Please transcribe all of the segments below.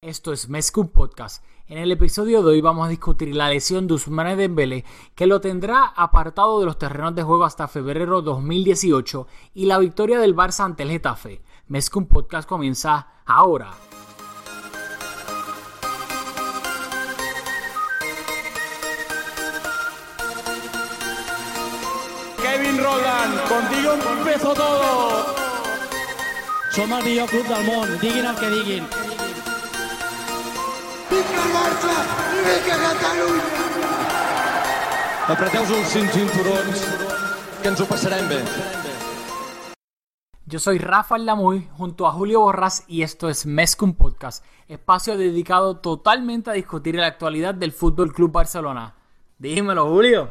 Esto es Mezcum Podcast. En el episodio de hoy vamos a discutir la lesión de Ousmane Dembélé, que lo tendrá apartado de los terrenos de juego hasta febrero 2018, y la victoria del Barça ante el Getafe. Mezcum Podcast comienza ahora. Kevin Roland, contigo empezó todo. Som el millor club del món, diguin el que diguin. Vinga Barça i vinga Catalunya! Apreteu-vos els cinc cinturons, que ens ho passarem bé. Yo soy Rafael Lamuy junto a Julio Borras y esto es Mezcum Podcast, espacio dedicado totalmente a discutir la actualidad del Fútbol Club Barcelona. Dímelo, Julio.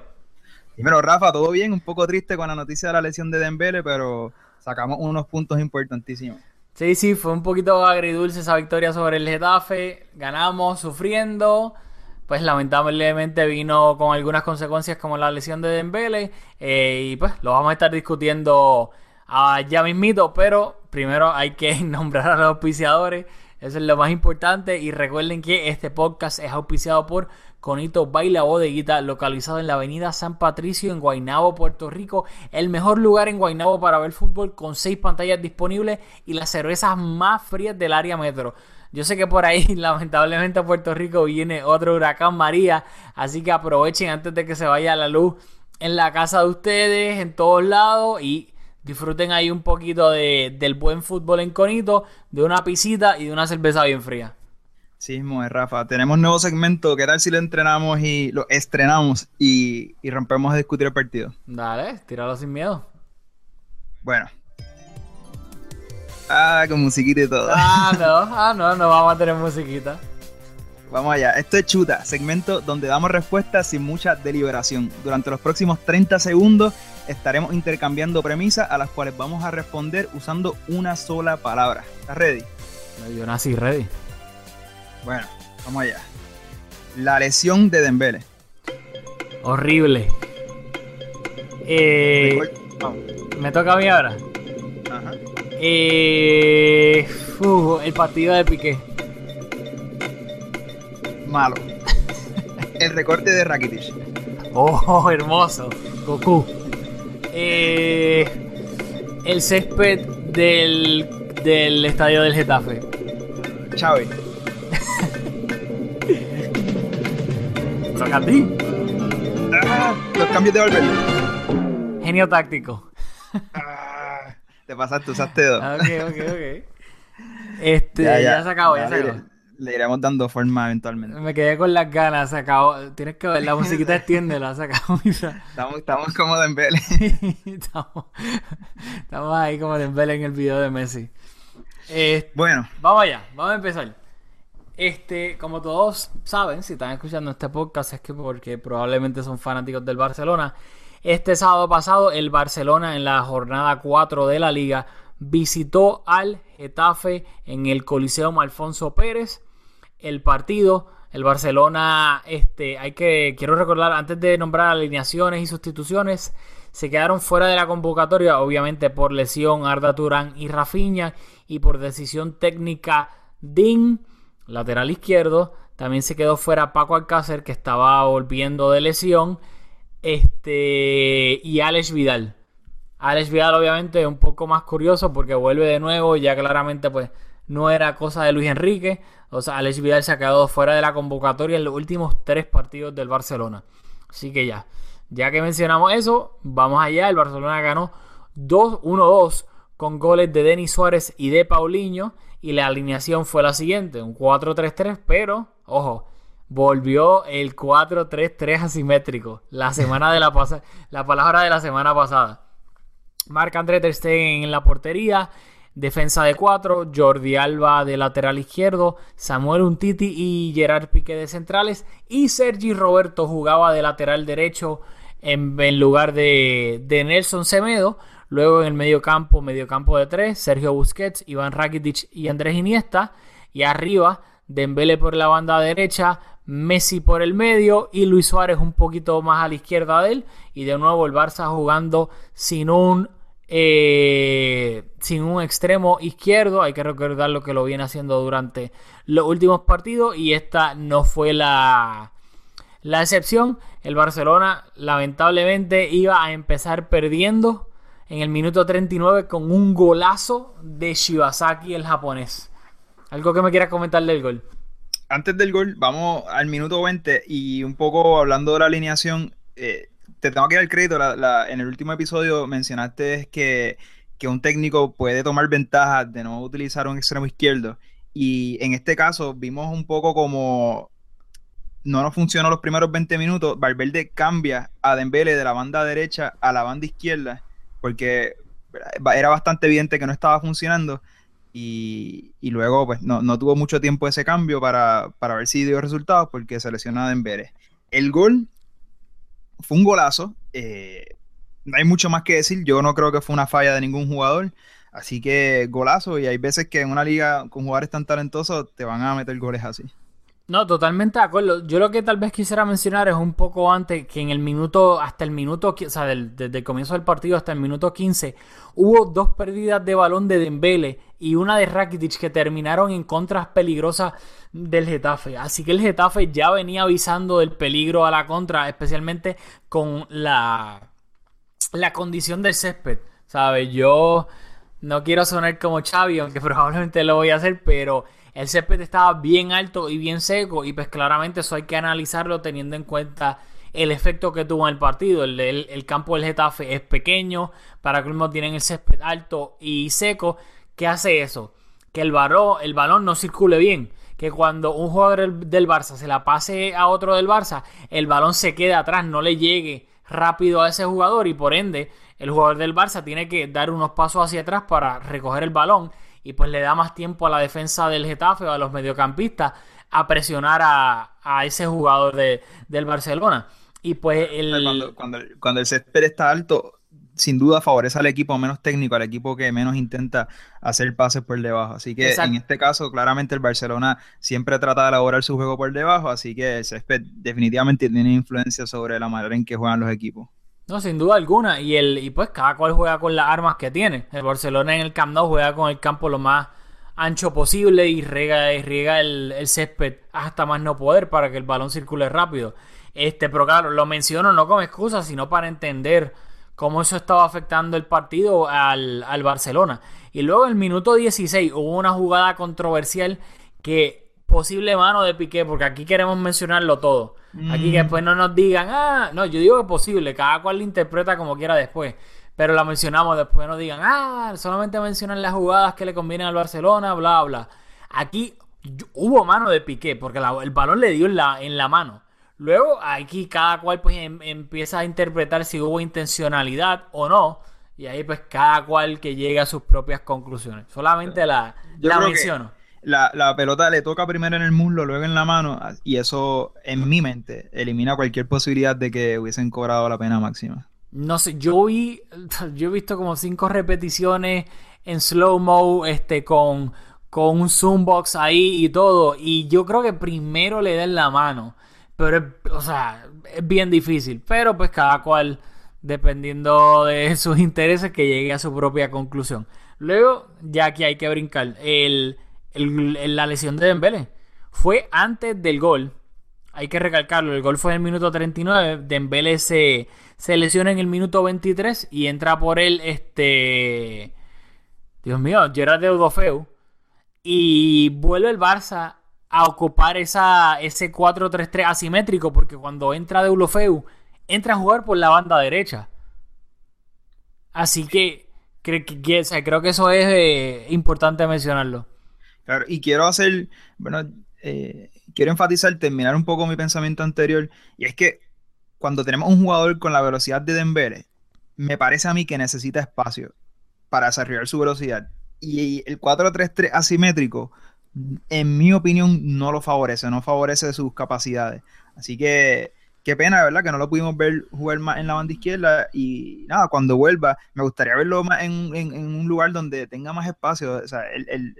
Dímelo, Rafa, todo bien, un poco triste con la noticia de la lesión de Dembele, pero sacamos unos puntos importantísimos. Sí, sí, fue un poquito agridulce esa victoria sobre el Getafe. Ganamos sufriendo. Pues lamentablemente vino con algunas consecuencias como la lesión de Dembele. eh, y pues lo vamos a estar discutiendo ah, ya mismito. Pero primero hay que nombrar a los auspiciadores. Eso es lo más importante. Y recuerden que este podcast es auspiciado por Conito Baila Bodeguita, localizado en la avenida San Patricio en Guaynabo, Puerto Rico. El mejor lugar en Guaynabo para ver fútbol con seis pantallas disponibles y las cervezas más frías del área metro. Yo sé que por ahí, lamentablemente, a Puerto Rico viene otro huracán María, así que aprovechen antes de que se vaya la luz en la casa de ustedes, en todos lados y disfruten ahí un poquito de, del buen fútbol en Conito, de una pisita y de una cerveza bien fría. Sí, es, Rafa. Tenemos nuevo segmento. ¿Qué tal si lo entrenamos y lo estrenamos y, y rompemos a discutir el partido? Dale, tíralo sin miedo. Bueno. Ah, con musiquita y todo. Ah, no, ah, no, no vamos a tener musiquita. Vamos allá. Esto es Chuta, segmento donde damos respuestas sin mucha deliberación. Durante los próximos 30 segundos estaremos intercambiando premisas a las cuales vamos a responder usando una sola palabra. ¿Estás ready? Yo nací ready. Bueno, vamos allá. La lesión de Dembele. Horrible. Eh, me toca a mí ahora. Ajá. Eh, uf, el partido de Piqué. Malo. El recorte de Rakitic. Oh, hermoso. Goku. Eh, el césped del, del estadio del Getafe. Xavi. Toca a ti. Ah, los cambios de Valverde. Genio táctico. Ah, te pasaste, usaste dos. Ok, ok, ok. Este, ya, se acabó, ya se acabó. Le iremos dando forma eventualmente. Me quedé con las ganas, se acabó. Tienes que ver la musiquita, extiéndela, se acabó. Estamos, estamos como Dembele. estamos, estamos ahí como Dembélé en el video de Messi. Este, Bueno, Vamos allá, vamos a empezar. Este, como todos saben, si están escuchando este podcast es que porque probablemente son fanáticos del Barcelona. Este sábado pasado, el Barcelona en la jornada 4 de la liga visitó al Getafe en el Coliseo Alfonso Pérez. El partido, el Barcelona, este, hay que, quiero recordar, antes de nombrar alineaciones y sustituciones, se quedaron fuera de la convocatoria, obviamente por lesión Arda Turán y Rafinha y por decisión técnica Din, lateral izquierdo. También se quedó fuera Paco Alcácer, que estaba volviendo de lesión. Este. Y Alex Vidal. Alex Vidal, obviamente, es un poco más curioso porque vuelve de nuevo. Ya claramente, pues, no era cosa de Luis Enrique. O sea, Alex Vidal se ha quedado fuera de la convocatoria en los últimos tres partidos del Barcelona. Así que ya. Ya que mencionamos eso, vamos allá. El Barcelona ganó 2-1-2 con goles de Denis Suárez y de Paulinho. Y la alineación fue la siguiente: un 4-3-3, pero, ojo, volvió el 4-3-3 asimétrico. La semana de la pasada, la palabra de la semana pasada. Marc André Ter Stegen en la portería. Defensa de cuatro, Jordi Alba de lateral izquierdo, Samuel Untiti y Gerard Piqué de centrales y Sergi Roberto jugaba de lateral derecho en, lugar de, de, Nelson Semedo. Luego en el medio campo, medio campo de tres, Sergio Busquets, Iván Rakitic y Andrés Iniesta. Y arriba, Dembele por la banda derecha, Messi por el medio y Luis Suárez un poquito más a la izquierda de él. Y de nuevo el Barça jugando sin un eh, sin un extremo izquierdo. Hay que recordar lo que lo viene haciendo durante los últimos partidos y esta no fue la, la excepción. El Barcelona lamentablemente iba a empezar perdiendo en el minuto 39 con un golazo de Shibasaki, el japonés. ¿Algo que me quieras comentar del gol? Antes del gol, vamos al minuto 20 y un poco hablando de la alineación. Eh, te tengo que dar el crédito. en el último episodio mencionaste que, un técnico puede tomar ventaja de no utilizar un extremo izquierdo. Y en este caso vimos un poco como no nos funcionó los primeros 20 minutos. Valverde cambia a Dembele de la banda derecha a la banda izquierda porque era bastante evidente que no estaba funcionando. Y, luego pues no, tuvo mucho tiempo ese cambio para, ver si dio resultados porque se lesionó a Dembele. El gol fue un golazo. Eh, no hay mucho más que decir. Yo no creo que fue una falla de ningún jugador. Así que golazo. Y hay veces que en una liga con jugadores tan talentosos te van a meter goles así. No, totalmente de acuerdo. Yo lo que tal vez quisiera mencionar es un poco antes que en el minuto, hasta el minuto, o sea, desde el comienzo del partido hasta el minuto 15, hubo dos pérdidas de balón de Dembele y una de Rakitic que terminaron en contras peligrosas del Getafe. Así que el Getafe ya venía avisando del peligro a la contra, especialmente con la, la condición del césped. ¿Sabes? Yo no quiero sonar como Xavi, aunque probablemente lo voy a hacer, pero el césped estaba bien alto y bien seco y pues claramente eso hay que analizarlo teniendo en cuenta el efecto que tuvo en el partido. El, campo del Getafe es pequeño, para que mismo tienen el césped alto y seco. ¿Qué hace eso? Que el balón, el balón no circule bien. Que cuando un jugador del Barça se la pase a otro del Barça, el balón se quede atrás, no le llegue rápido a ese jugador y por ende el jugador del Barça tiene que dar unos pasos hacia atrás para recoger el balón y pues le da más tiempo a la defensa del Getafe o a los mediocampistas a presionar a, ese jugador de, del Barcelona. Y pues el... Cuando, cuando, el césped está alto, sin duda favorece al equipo menos técnico, al equipo que menos intenta hacer pases por debajo. Así que en este caso, claramente el Barcelona siempre trata de elaborar su juego por debajo, así que el césped definitivamente tiene influencia sobre la manera en que juegan los equipos. No, sin duda alguna. Y, el, y pues cada cual juega con las armas que tiene. El Barcelona en el Camp juega con el campo lo más ancho posible y riega, y riega el, césped hasta más no poder para que el balón circule rápido. Este, pero claro, lo menciono no como excusa, sino para entender cómo eso estaba afectando el partido al, al Barcelona. Y luego en el minuto 16 hubo una jugada controversial que posible mano de Piqué, porque aquí queremos mencionarlo todo. Aquí que después no nos digan, ah, no, yo digo que es posible, cada cual lo interpreta como quiera después. Pero la mencionamos, después no digan, ah, solamente mencionan las jugadas que le convienen al Barcelona, bla, bla. Aquí hubo mano de Piqué, porque el balón le dio en la, en la mano. Luego aquí cada cual pues em, empieza a interpretar si hubo intencionalidad o no. Y ahí pues cada cual que llegue a sus propias conclusiones. Solamente la, la menciono la, pelota le toca primero en el muslo, luego en la mano, y eso en mi mente elimina cualquier posibilidad de que hubiesen cobrado la pena máxima. No sé, yo vi, yo he visto como cinco repeticiones en slow-mo, este, con, con un zoombox ahí y todo, y yo creo que primero le den la mano, pero, o sea, es bien difícil, pero pues cada cual, dependiendo de sus intereses, que llegue a su propia conclusión. Luego, ya que hay que brincar, el la lesión de Dembele fue antes del gol. Hay que recalcarlo, el gol fue en el minuto 39, Dembele se, se lesiona en el minuto 23 y entra por él este Dios mío, Gerard Deudofeu y vuelve el Barça a ocupar esa, ese 4-3-3 asimétrico porque cuando entra Deulofeu entra a jugar por la banda derecha. Así que, creo que eso es eh, importante mencionarlo. Claro, y quiero hacer, bueno, eh, quiero enfatizar, terminar un poco mi pensamiento anterior, y es que cuando tenemos un jugador con la velocidad de Dembele, me parece a mí que necesita espacio para desarrollar su velocidad. Y el 4-3-3 asimétrico, en mi opinión, no lo favorece, no favorece sus capacidades. Así que qué pena, ¿verdad? Que no lo pudimos ver jugar más en la banda izquierda. Y nada, cuando vuelva, me gustaría verlo más en, un lugar donde tenga más espacio. O sea,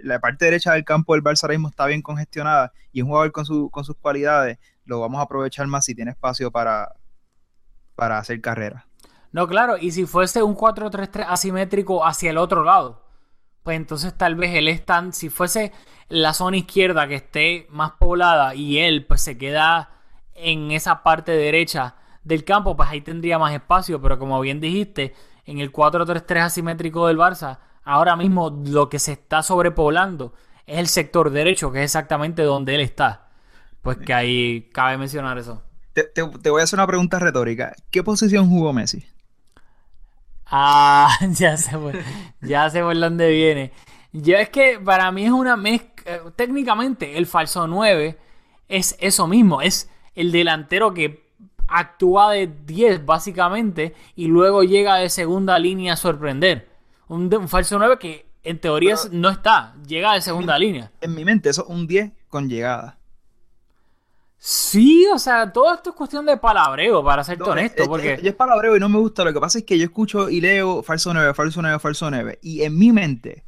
la parte derecha del campo del Barça ahora mismo está bien congestionada y un jugador con, sus cualidades lo vamos a aprovechar más si tiene espacio para, para hacer carrera. No, claro, y si fuese un 4-3-3 asimétrico hacia el otro lado, pues entonces tal vez él está, si fuese la zona izquierda que esté más poblada y él pues se queda en esa parte derecha del campo, pues ahí tendría más espacio, pero como bien dijiste, en el 4-3-3 asimétrico del Barça, ahora mismo lo que se está sobrepoblando es el sector derecho, que es exactamente donde él está. Pues que ahí cabe mencionar eso. Te, te voy a hacer una pregunta retórica. ¿Qué posición jugó Messi? Ah, ya sé, ya sé por dónde viene. Yo es que para mí es una mezcla. Técnicamente, el falso 9 es eso mismo. Es el delantero que actúa de 10, básicamente, y luego llega de segunda línea a sorprender. Un, falso 9 que en teoría no está, llega de segunda línea. En mi mente, eso es un 10 con llegada. Sí, o sea, todo esto es cuestión de palabreo, para ser honesto. porque... Es, es, palabreo y no me gusta. Lo que pasa es que yo escucho y leo falso 9, falso 9, falso 9. Y en mi mente,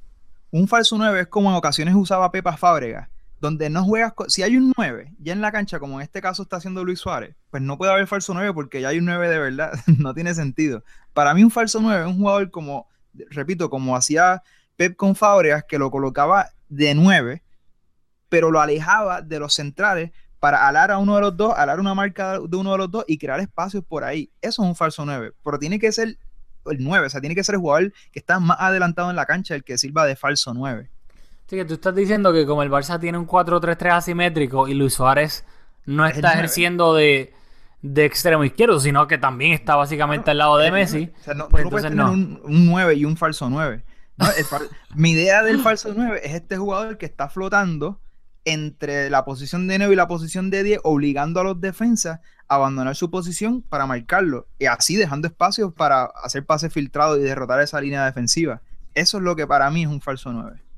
un falso 9 es como en ocasiones usaba Pepa Fábrega, donde no juegas. Si hay un 9 ya en la cancha, como en este caso está haciendo Luis Suárez, pues no puede haber falso 9 porque ya hay un 9 de verdad. no tiene sentido. Para mí, un falso 9 es un jugador como, repito, como hacía Pep con Fábregas, que lo colocaba de 9, pero lo alejaba de los centrales para alar a uno de los dos, alar una marca de uno de los dos y crear espacios por ahí. Eso es un falso 9, pero tiene que ser el 9, o sea, tiene que ser el jugador que está más adelantado en la cancha el que sirva de falso 9. Sí, que tú estás diciendo que como el Barça tiene un 4-3-3 asimétrico y Luis Suárez no está ejerciendo de, extremo izquierdo, sino que también está básicamente al lado de Messi. O sea, no, pues puedes tener Un, 9 y un falso 9. mi idea del falso 9 es este jugador que está flotando entre la posición de 9 y la posición de 10, obligando a los defensas a abandonar su posición para marcarlo, y así dejando espacios para hacer pases filtrados y derrotar esa línea defensiva. Eso es lo que para mí es un falso 9.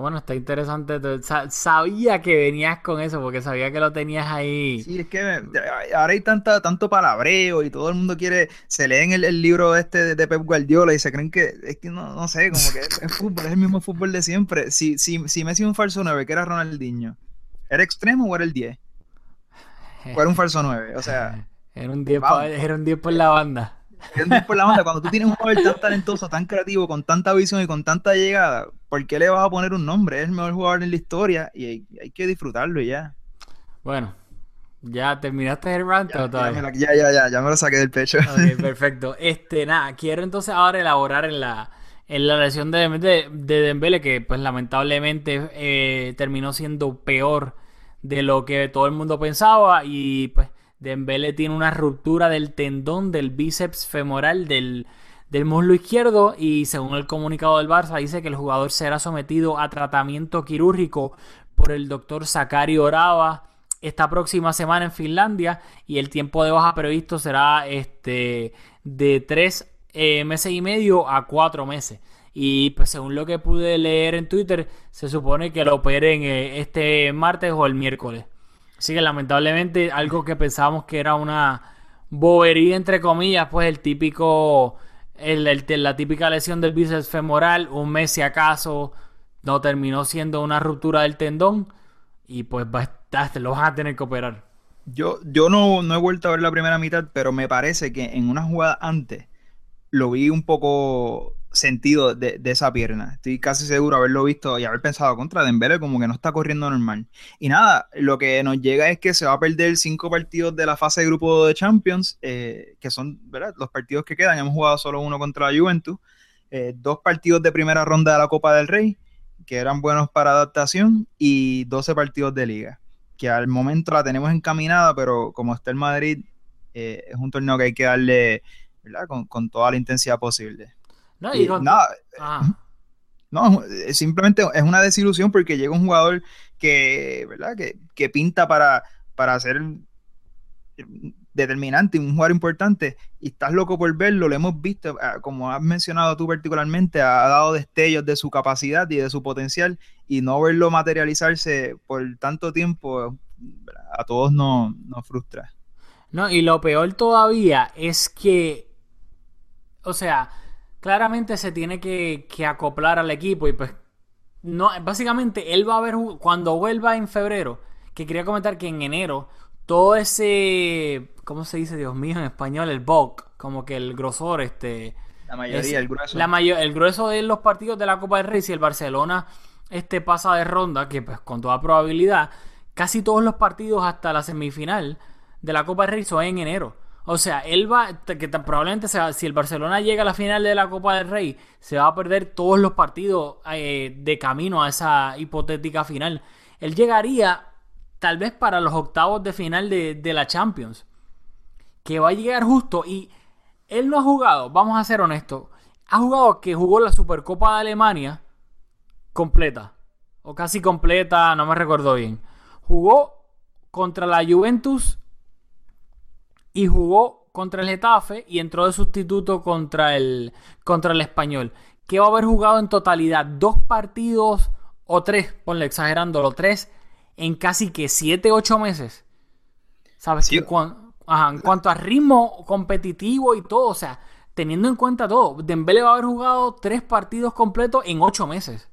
Bueno, está interesante. Sabía que venías con eso porque sabía que lo tenías ahí. Sí, es que ahora hay tanta, tanto palabreo y todo el mundo quiere, se leen el, el libro este de, Pep Guardiola y se creen que, es que no, no sé, como que es, fútbol, es el mismo fútbol de siempre. Si, si, si Messi un falso 9, que era Ronaldinho, ¿era extremo o era el 10? ¿O era un falso 9? O sea... Era un 10, era un 10 por la banda por la cuando tú tienes un jugador tan talentoso, tan creativo, con tanta visión y con tanta llegada, ¿por qué le vas a poner un nombre? Es el mejor jugador en la historia y hay, que disfrutarlo y ya. Bueno, ¿Ya terminaste el rant ya, todavía? Ya, ya, ya, ya, me lo saqué del pecho. perfecto. Este, nada, quiero entonces ahora elaborar en la, en la lesión de, de, de Dembele, que pues lamentablemente eh, terminó siendo peor de lo que todo el mundo pensaba y pues Dembele tiene una ruptura del tendón del bíceps femoral del, muslo izquierdo y según el comunicado del Barça dice que el jugador será sometido a tratamiento quirúrgico por el doctor Sakari Orava esta próxima semana en Finlandia y el tiempo de baja previsto será este de tres eh, meses y medio a cuatro meses. Y pues según lo que pude leer en Twitter, se supone que lo operen eh, este martes o el miércoles. Así que lamentablemente algo que pensábamos que era una bobería entre comillas, pues el típico, el, la típica lesión del bíceps femoral, un mes si acaso no terminó siendo una ruptura del tendón y pues lo vas a tener que operar. Yo, yo no, no he vuelto a ver la primera mitad, pero me parece que en una jugada antes lo vi un poco sentido de, esa pierna. Estoy casi seguro de haberlo visto y haber pensado contra Dembele como que no está corriendo normal. Y nada, lo que nos llega es que se va a perder cinco partidos de la fase de grupo de Champions, eh, que son los partidos que quedan. Hemos jugado solo uno contra la Juventus, eh, dos partidos de primera ronda de la Copa del Rey, que eran buenos para adaptación, y 12 partidos de liga, que al momento la tenemos encaminada, pero como está el Madrid, eh, es un torneo que hay que darle Con, con toda la intensidad posible. No, simplemente es una desilusión porque llega un jugador que, ¿verdad? Que, pinta para, para hacer determinante, un jugador importante, y estás loco por verlo, lo hemos visto, ah, como has mencionado tú particularmente, ha dado destellos de su capacidad y de su potencial, y no verlo materializarse por tanto tiempo, a todos nos, nos frustra. No, y lo peor todavía es que, o sea, claramente se tiene que, que acoplar al equipo y pues no, básicamente él va a ver cuando vuelva en febrero, que quería comentar que en enero todo ese, ¿cómo se dice, Dios mío, en español? El bulk, como que el grosor, este... La mayoría, el grueso. La el grueso de los partidos de la Copa del Rey, si el Barcelona este pasa de ronda, que pues con toda probabilidad, casi todos los partidos hasta la semifinal de la Copa del Rey son en enero. O sea, él va, que probablemente sea, si el Barcelona llega a la final de la Copa del Rey, se va a perder todos los partidos eh, de camino a esa hipotética final. Él llegaría tal vez para los octavos de final de, de la Champions. Que va a llegar justo y él no ha jugado, vamos a ser honestos, ha jugado que jugó la Supercopa de Alemania completa. O casi completa, no me recuerdo bien. Jugó contra la Juventus y jugó contra el Getafe y entró de sustituto contra el, contra el Español. Que va a haber jugado en totalidad dos partidos o tres, ponle exagerándolo, tres en casi que siete, ocho meses. ¿Sabes? en cuanto a ritmo competitivo y todo, o sea, teniendo en cuenta todo, Dembélé va a haber jugado tres partidos completos en ocho meses.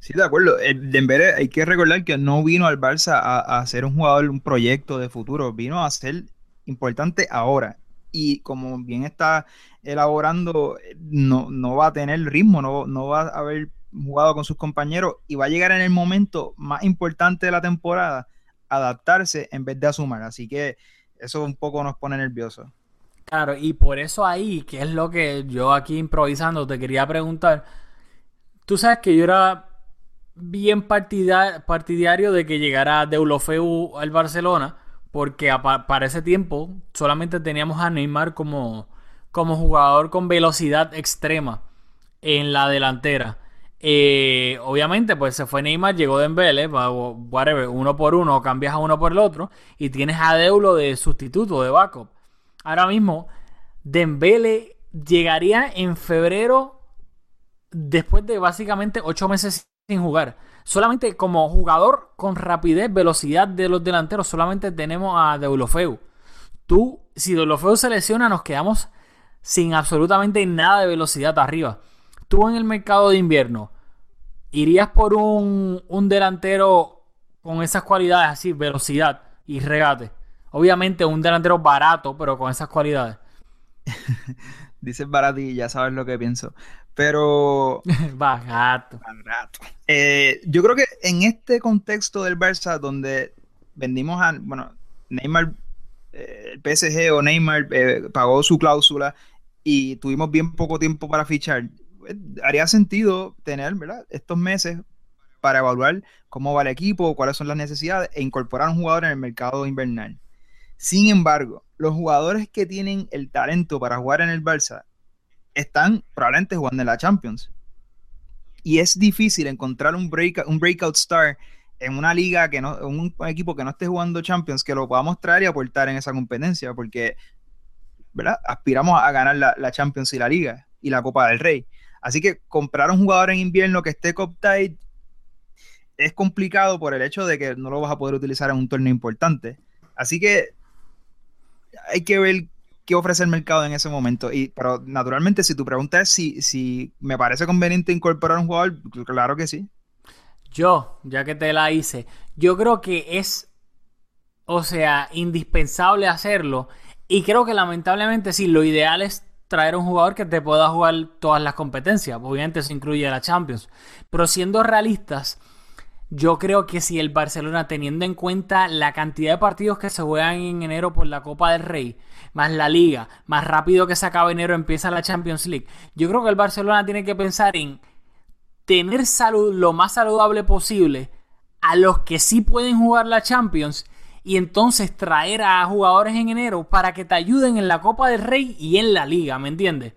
Sí, de acuerdo. Dembélé, hay que recordar que no vino al Barça a, a ser un jugador, un proyecto de futuro, vino a ser importante ahora. Y como bien está elaborando, no, no va a tener ritmo, no, no va a haber jugado con sus compañeros y va a llegar en el momento más importante de la temporada adaptarse en vez de asumir. Así que eso un poco nos pone nerviosos. Claro, y por eso ahí, que es lo que yo aquí improvisando te quería preguntar. Tú sabes que yo era bien partidario de que llegara Deulofeu al Barcelona porque para ese tiempo solamente teníamos a Neymar como, como jugador con velocidad extrema en la delantera. Eh, obviamente, pues se fue Neymar, llegó Dembélé, whatever, uno por uno, cambias a uno por el otro, y tienes a Deulo de sustituto, de backup. Ahora mismo, Dembélé llegaría en febrero después de básicamente ocho meses sin jugar. Solamente como jugador con rapidez, velocidad de los delanteros, solamente tenemos a Deulofeu. Tú, si Deulofeu se lesiona, nos quedamos sin absolutamente nada de velocidad arriba. Tú en el mercado de invierno, ¿irías por un, un delantero con esas cualidades así, velocidad y regate? Obviamente un delantero barato, pero con esas cualidades. Dices barato y ya sabes lo que pienso. Pero. Barato. Eh, yo creo que en este contexto del Barça, donde vendimos a. Bueno, Neymar, eh, el PSG o Neymar eh, pagó su cláusula y tuvimos bien poco tiempo para fichar. Haría sentido tener, ¿verdad? Estos meses para evaluar cómo va el equipo, cuáles son las necesidades e incorporar a un jugador en el mercado invernal. Sin embargo, los jugadores que tienen el talento para jugar en el Barça están probablemente jugando en la Champions. Y es difícil encontrar un, break, un breakout star en una liga que no, un equipo que no esté jugando Champions, que lo podamos traer y aportar en esa competencia, porque ¿verdad? aspiramos a ganar la, Champions y la Liga y la Copa del Rey. Así que comprar un jugador en invierno que esté cop tight es complicado por el hecho de que no lo vas a poder utilizar en un torneo importante. Así que hay que ver qué ofrece el mercado en ese momento. Y, pero naturalmente, si tu pregunta es si, si me parece conveniente incorporar un jugador, claro que sí. Yo, ya que te la hice, yo creo que es, o sea, indispensable hacerlo. Y creo que lamentablemente sí, lo ideal es traer un jugador que te pueda jugar todas las competencias. Obviamente eso incluye la Champions. Pero siendo realistas, yo creo que si el Barcelona, teniendo en cuenta la cantidad de partidos que se juegan en enero por la Copa del Rey, más la Liga, más rápido que se acaba enero empieza la Champions League, yo creo que el Barcelona tiene que pensar en tener salud lo más saludable posible a los que sí pueden jugar la Champions y entonces traer a jugadores en enero para que te ayuden en la Copa del Rey y en la Liga, ¿me entiendes?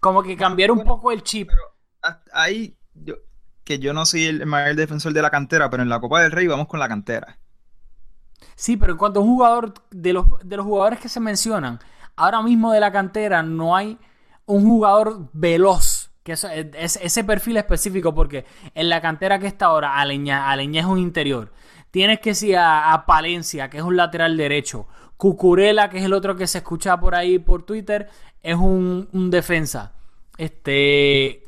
Como que cambiar un poco el chip. Pero ahí que yo no soy el mayor defensor de la cantera, pero en la Copa del Rey vamos con la cantera. Sí, pero en cuanto a un jugador, de los, de los jugadores que se mencionan, ahora mismo de la cantera no hay un jugador veloz. Que eso, es, ese perfil específico, porque en la cantera que está ahora, Aleña, Aleña es un interior. Tienes que ir a, Palencia, que es un lateral derecho. Cucurela, que es el otro que se escucha por ahí por Twitter, es un, un defensa. Este.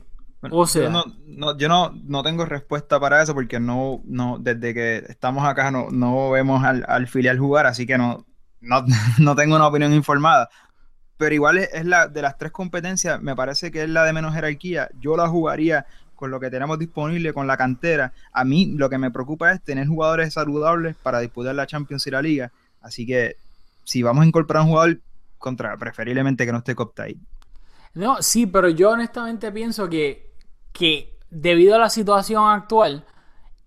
O sea. Yo, no, yo no, no, tengo respuesta para eso porque no, no, desde que estamos acá no, no vemos al, al filial jugar, así que no, no, no, tengo una opinión informada. Pero igual es, la de las tres competencias, me parece que es la de menos jerarquía. Yo la jugaría con lo que tenemos disponible, con la cantera. A mí lo que me preocupa es tener jugadores saludables para disputar la Champions y la Liga. Así que si vamos a incorporar un jugador, contra, preferiblemente que no esté Coptay. No, sí, pero yo honestamente pienso que, que debido a la situación actual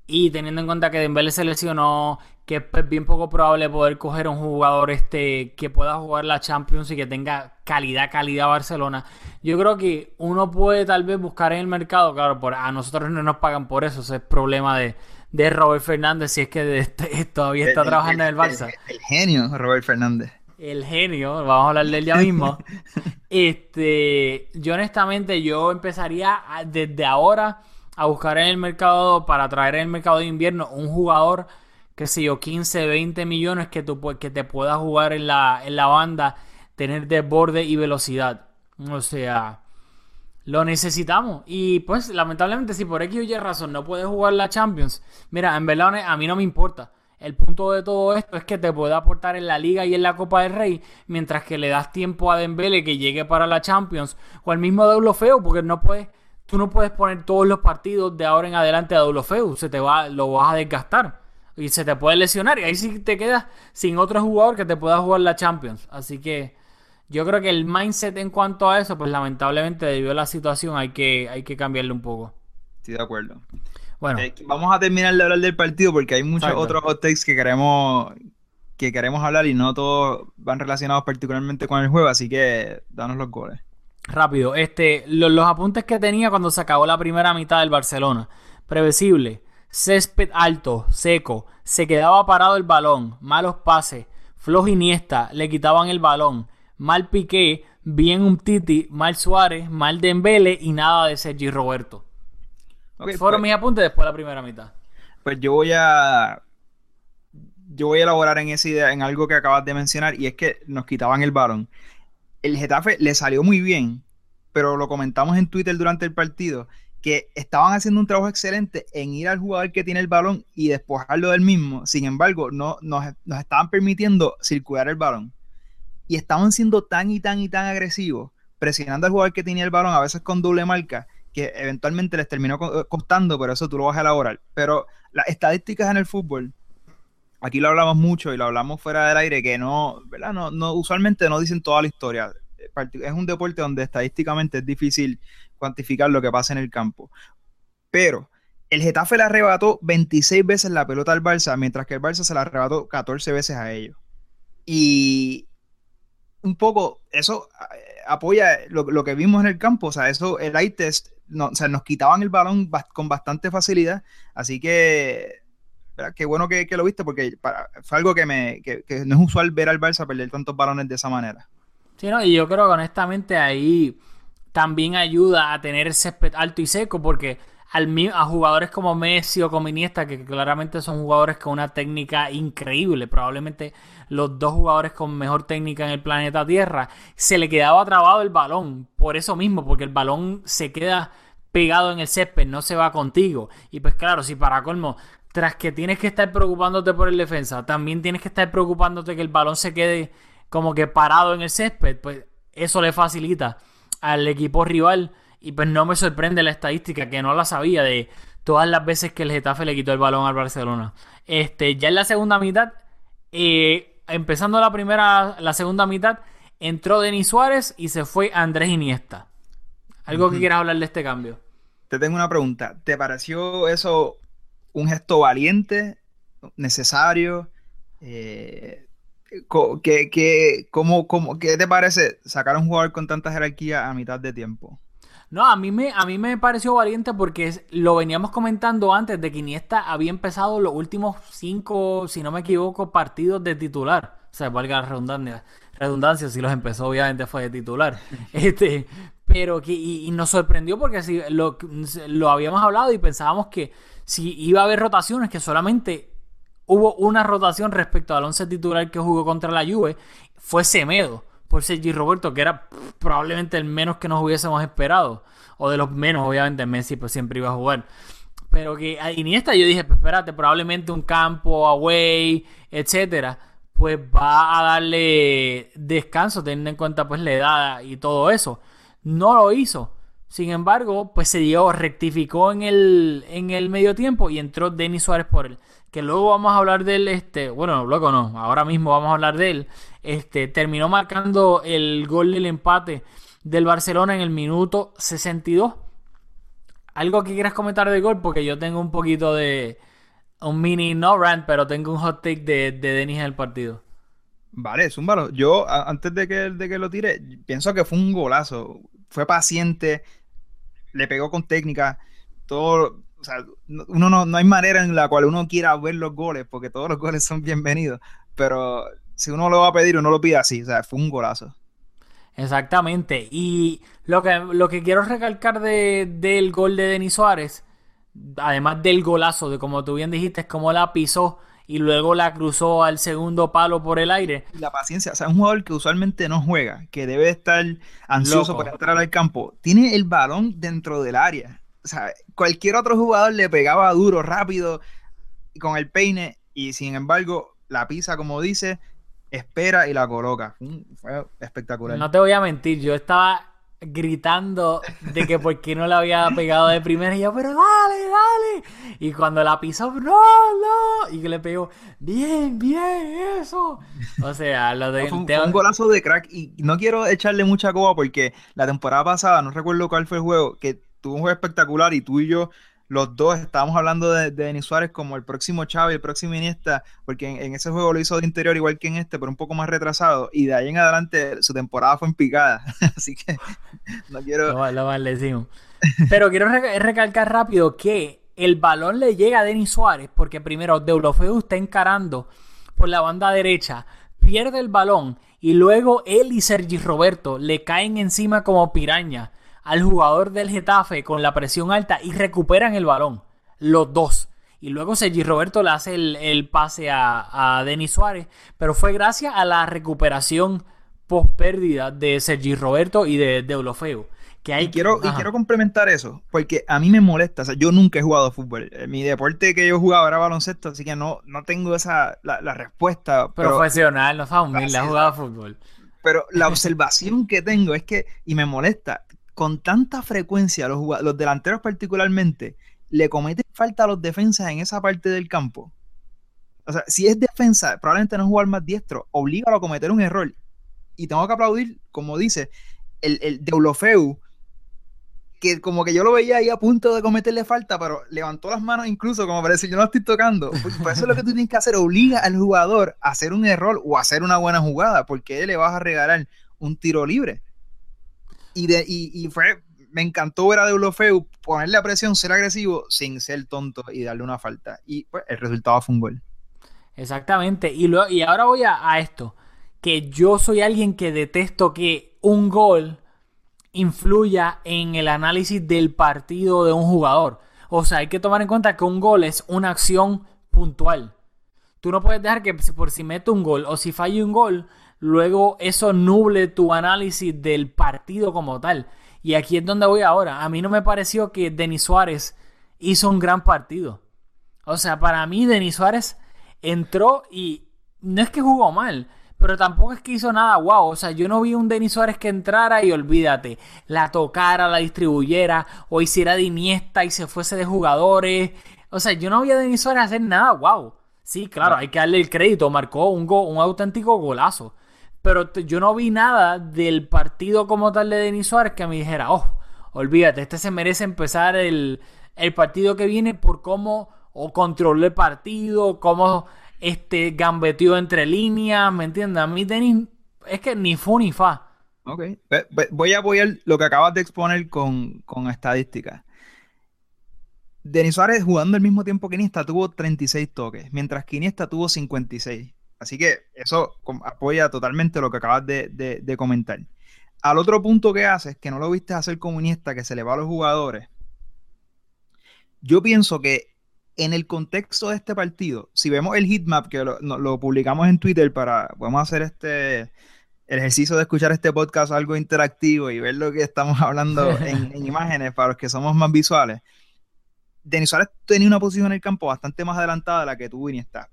y teniendo en cuenta que Dembélé se lesionó, que es bien poco probable poder coger un jugador este que pueda jugar la Champions y que tenga calidad, calidad Barcelona. Yo creo que uno puede tal vez buscar en el mercado, claro, por, a nosotros no nos pagan por eso, ese es problema de, de Robert Fernández si es que todavía está trabajando en el Barça. el genio Robert Fernández el genio, vamos a hablar de él ya mismo. este, yo honestamente, yo empezaría desde ahora a buscar en el mercado, para traer en el mercado de invierno, un jugador, que sé yo, 15, 20 millones que, tú, que te pueda jugar en la, en la banda, tener desborde y velocidad. O sea, lo necesitamos. Y pues, lamentablemente, si por X o Y razón no puedes jugar la Champions, mira, en verdad a mí no me importa. El punto de todo esto es que te puede aportar en la Liga y en la Copa del Rey, mientras que le das tiempo a Dembele que llegue para la Champions, o el mismo Deulofeu, porque no puedes, tú no puedes poner todos los partidos de ahora en adelante a Deulofeu, se te va, lo vas a desgastar y se te puede lesionar y ahí sí te quedas sin otro jugador que te pueda jugar la Champions. Así que yo creo que el mindset en cuanto a eso, pues lamentablemente debido a la situación hay que, hay que cambiarle un poco. Estoy de acuerdo. Bueno. Eh, vamos a terminar de hablar del partido porque hay muchos otros hot takes que queremos, que queremos hablar y no todos van relacionados particularmente con el juego, así que danos los goles. Rápido, este, los, apuntes que tenía cuando se acabó la primera mitad del Barcelona. Previsible, césped alto, seco, se quedaba parado el balón, malos pases, flojo Iniesta, le quitaban el balón, mal Piqué, bien un Titi, mal Suárez, mal Dembele y nada de Sergi Roberto. Fueron pues- mis apuntes después de la primera mitad. Pues yo voy a. Yo voy a elaborar en esa idea, en algo que acabas de mencionar, y es que nos quitaban el balón. El Getafe le salió muy bien, pero lo comentamos en Twitter durante el partido, que estaban haciendo un trabajo excelente en ir al jugador que tiene el balón y despojarlo del mismo. Sin embargo, no, nos, nos estaban permitiendo circular el balón. Y estaban siendo tan y tan y tan agresivos, presionando al jugador que tenía el balón, a veces con doble marca, que eventualmente les terminó eh, costando, pero eso tú lo vas a elaborar. Pero las estadísticas en el fútbol, aquí lo hablamos mucho y lo hablamos fuera del aire, que no, ¿verdad? No, no, usualmente no dicen toda la historia. Es un deporte donde estadísticamente es difícil cuantificar lo que pasa en el campo. Pero el Getafe le arrebató 26 veces la pelota al Barça, mientras que el Barça se la arrebató 14 veces a ellos. Y un poco, eso eh, apoya lo, que vimos en el campo. O sea, eso, el eye test no, o sea, nos quitaban el balón con bastante facilidad. Así que, qué bueno que, lo viste, porque fue algo que, me, que, no es usual ver al Barça perder tantos balones de esa manera. Sí, no, y yo creo que honestamente ahí también ayuda a tener ese alto y seco, porque al, a jugadores como Messi o como Iniesta, que claramente son jugadores con una técnica increíble, probablemente los dos jugadores con mejor técnica en el planeta Tierra, se le quedaba trabado el balón, por eso mismo, porque el balón se queda pegado en el césped, no se va contigo. Y pues claro, si para colmo, tras que tienes que estar preocupándote por el defensa, también tienes que estar preocupándote que el balón se quede como que parado en el césped, pues eso le facilita al equipo rival y pues no me sorprende la estadística, que no la sabía de todas las veces que el Getafe le quitó el balón al Barcelona. Este, ya en la segunda mitad, eh, empezando la primera, la segunda mitad, entró Denis Suárez y se fue Andrés Iniesta. ¿Algo que quieras hablar de este cambio? Te tengo una pregunta. ¿Te pareció eso un gesto valiente, necesario? Eh, ¿qué, cómo, ¿Qué te parece sacar a un jugador con tanta jerarquía a mitad de tiempo? No, a mí me, a mí me pareció valiente porque lo veníamos comentando antes de que Iniesta había empezado los últimos cinco, si no me equivoco, partidos de titular. O sea, valga la redundancia, redundancia si los empezó obviamente fue de titular. este, pero que y, nos sorprendió porque si lo, lo habíamos hablado y pensábamos que si iba a haber rotaciones, que solamente hubo una rotación respecto al once titular que jugó contra la Juve, fue Semedo por Sergi Roberto, que era probablemente el menos que nos hubiésemos esperado. O de los menos, obviamente, Messi pues siempre iba a jugar. Pero que a Iniesta yo dije, pues espérate, probablemente un campo, away, etcétera, pues va a darle descanso, teniendo en cuenta pues la edad y todo eso. No lo hizo. Sin embargo, pues se dio, rectificó en el, en el medio tiempo y entró Denis Suárez por él. Que luego vamos a hablar de él, este, bueno, luego no, ahora mismo vamos a hablar de él. Este, terminó marcando el gol del empate del Barcelona en el minuto 62. ¿Algo que quieras comentar del gol? Porque yo tengo un poquito de, un mini no rant, pero tengo un hot take de, de Denis en el partido. Vale, es un valor. Yo, antes de que, de que lo tire, pienso que fue un golazo. Fue paciente, le pegó con técnica, todo, o sea, uno no, no hay manera en la cual uno quiera ver los goles, porque todos los goles son bienvenidos, pero si uno lo va a pedir, uno lo pide así, o sea, fue un golazo. Exactamente, y lo que, lo que quiero recalcar de, del gol de Denis Suárez, además del golazo, de como tú bien dijiste, es como la pisó y luego la cruzó al segundo palo por el aire. La paciencia, o sea, un jugador que usualmente no juega, que debe estar ansioso por entrar al campo, tiene el balón dentro del área. O sea, cualquier otro jugador le pegaba duro, rápido, con el peine, y sin embargo, la pisa, como dice, espera y la coloca. Fue espectacular. No te voy a mentir, yo estaba gritando de que por qué no la había pegado de primera y yo, pero dale, dale. Y cuando la pisó, no, no. Y que le pegó, bien, bien, eso. O sea, lo de... un, un, golazo de crack y no quiero echarle mucha coba porque la temporada pasada, no recuerdo cuál fue el juego, que tuvo un juego espectacular y tú y yo los dos estábamos hablando de, Denis Suárez como el próximo Chávez, el próximo Iniesta, porque en, ese juego lo hizo de interior igual que en este, pero un poco más retrasado, y de ahí en adelante su temporada fue en picada, así que no quiero... Lo, lo Pero quiero recalcar rápido que el balón le llega a Denis Suárez, porque primero Deulofeu está encarando por la banda derecha, pierde el balón, y luego él y Sergi Roberto le caen encima como piraña al jugador del Getafe con la presión alta y recuperan el balón. Los dos. Y luego Sergi Roberto le hace el, pase a, Denis Suárez. Pero fue gracias a la recuperación post pérdida de Sergi Roberto y de, de Que hay... y, quiero, y quiero complementar eso, porque a mí me molesta. O sea, yo nunca he jugado fútbol. Eh, mi deporte que yo jugaba era baloncesto, así que no, no tengo esa la, respuesta. Profesional, no sabes humilde, ha jugado fútbol. Pero la observación que tengo es que, y me molesta, con tanta frecuencia los, los delanteros particularmente le cometen falta a los defensas en esa parte del campo. O sea, si es defensa, probablemente no jugar más diestro, obliga a cometer un error. Y tengo que aplaudir, como dice, el, el Deulofeu, que como que yo lo veía ahí a punto de cometerle falta, pero levantó las manos incluso como para decir, yo no estoy tocando. Por, eso es lo que tú tienes que hacer, obliga al jugador a hacer un error o a hacer una buena jugada, porque él le vas a regalar un tiro libre. Y, de, y, fue, me encantó ver a Deulofeu ponerle a presión, ser agresivo, sin ser tonto y darle una falta. Y pues el resultado fue un gol. Exactamente. Y, lo, y ahora voy a, esto. Que yo soy alguien que detesto que un gol influya en el análisis del partido de un jugador. O sea, hay que tomar en cuenta que un gol es una acción puntual. Tú no puedes dejar que por si mete un gol o si falla un gol, luego eso nuble tu análisis del partido como tal. Y aquí es donde voy ahora. A mí no me pareció que Denis Suárez hizo un gran partido. O sea, para mí Denis Suárez entró y no es que jugó mal, pero tampoco es que hizo nada guau. O sea, yo no vi un Denis Suárez que entrara y olvídate, la tocara, la distribuyera o hiciera de Iniesta y se fuese de jugadores. O sea, yo no vi a Denis Suárez hacer nada guau. Sí, claro, hay que darle el crédito. Marcó un, un auténtico golazo. Pero yo no vi nada del partido como tal de Denis Suárez que me dijera, oh, olvídate, este se merece empezar el, partido que viene por cómo o controló el partido, cómo este gambeteó entre líneas, ¿me entiendes? A mí Denis es que ni fu ni fa. Ok. Voy a apoyar lo que acabas de exponer con, con estadísticas. Denis Suárez jugando al mismo tiempo que Iniesta tuvo 36 toques, mientras que Iniesta tuvo 56. Así que eso apoya totalmente lo que acabas de, comentar. Al otro punto que haces, que no lo viste hacer como Iniesta, que se le va a los jugadores. Yo pienso que en el contexto de este partido, si vemos el heatmap que lo, publicamos en Twitter para, podemos hacer este el ejercicio de escuchar este podcast algo interactivo y ver lo que estamos hablando en, en imágenes para los que somos más visuales Denis Suárez tenía una posición en el campo bastante más adelantada de la que tuvo Iniesta,